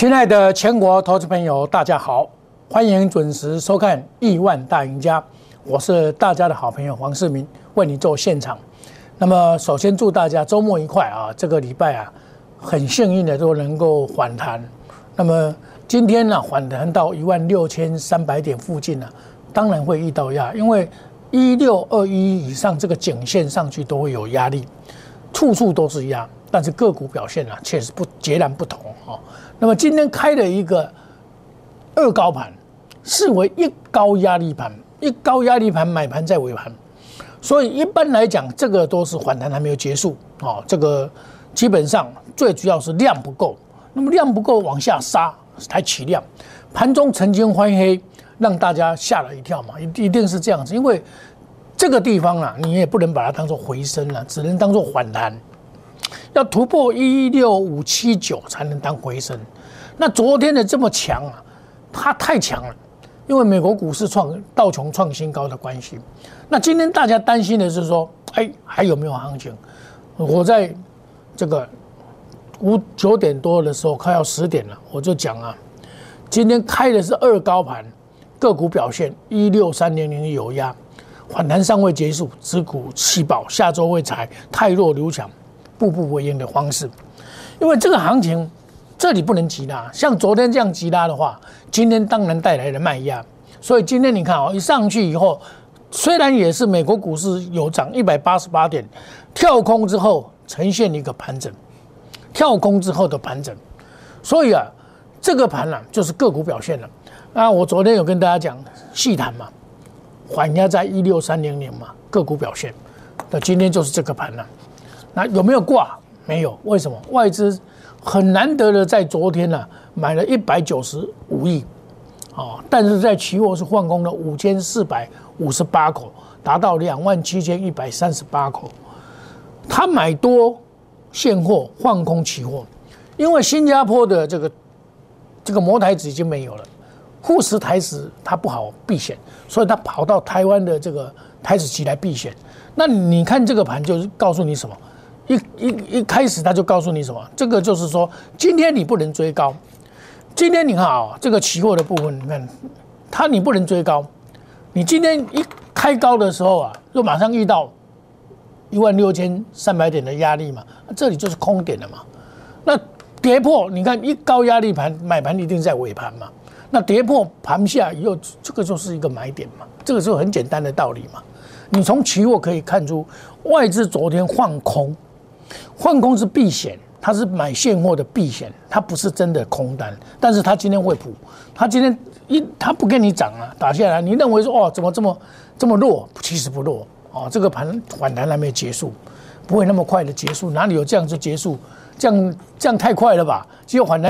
亲爱的全国投资朋友，大家好，欢迎准时收看《亿万大赢家》，我是大家的好朋友黄世明，为你做现场。那么，首先祝大家周末愉快啊！这个礼拜啊，很幸运的都能够反弹。那么今天呢，反弹到一万六千三百点附近呢，当然会遇到压，因为一六二一以上这个颈线上去都会有压力，处处都是压。但是个股表现啊，确实不截然不同哦。那么今天开了一个二高盘，视为一高压力盘，一高压力盘买盘在尾盘，所以一般来讲，这个都是反弹还没有结束哦。这个基本上最主要是量不够，那么量不够往下杀才起量，盘中曾经翻黑，让大家吓了一跳嘛，一一定是这样子，因为这个地方啊，你也不能把它当做回升了，只能当做反弹。要突破一六五七九才能当回升，那昨天的这么强啊，它太强了，因为美国股市创道琼创新高的关系。那今天大家担心的是说，哎，还有没有行情？我在这个五九点多的时候，快要十点了，我就讲啊，今天开的是二高盘，个股表现一六三零零有压，反弹尚未结束，只股气爆，下周会踩太弱留强。步步为营的方式，因为这个行情这里不能急拉，像昨天这样急拉的话，今天当然带来了卖压。所以今天你看哦，一上去以后，虽然也是美国股市有涨一百八十八点，跳空之后呈现一个盘整，跳空之后的盘整，所以啊，这个盘呢就是个股表现了。那我昨天有跟大家讲细谈嘛，缓压在一六三零零嘛，个股表现，那今天就是这个盘了。那有没有挂？没有，为什么？外资很难得的在昨天呢买了一百九十五亿，啊，但是在期货是换空了五千四百五十八口，达到两万七千一百三十八口。他买多现货换空期货，因为新加坡的这个这个摩台子已经没有了，沪市台指它不好避险，所以他跑到台湾的这个台子期来避险。那你看这个盘就是告诉你什么？一一一开始他就告诉你什么？这个就是说，今天你不能追高。今天你看啊，这个期货的部分，你看它你不能追高。你今天一开高的时候啊，就马上遇到一万六千三百点的压力嘛，这里就是空点了嘛。那跌破，你看一高压力盘买盘一定在尾盘嘛。那跌破盘下以后，这个就是一个买点嘛。这个是很简单的道理嘛。你从期货可以看出，外资昨天放空。换空是避险，它是买现货的避险，它不是真的空单。但是它今天会补，它今天一它不跟你涨啊，打下来，你认为说哦怎么这么这么弱？其实不弱哦，这个盘反弹还没有结束，不会那么快的结束，哪里有这样子结束？这样这样太快了吧？只有反弹。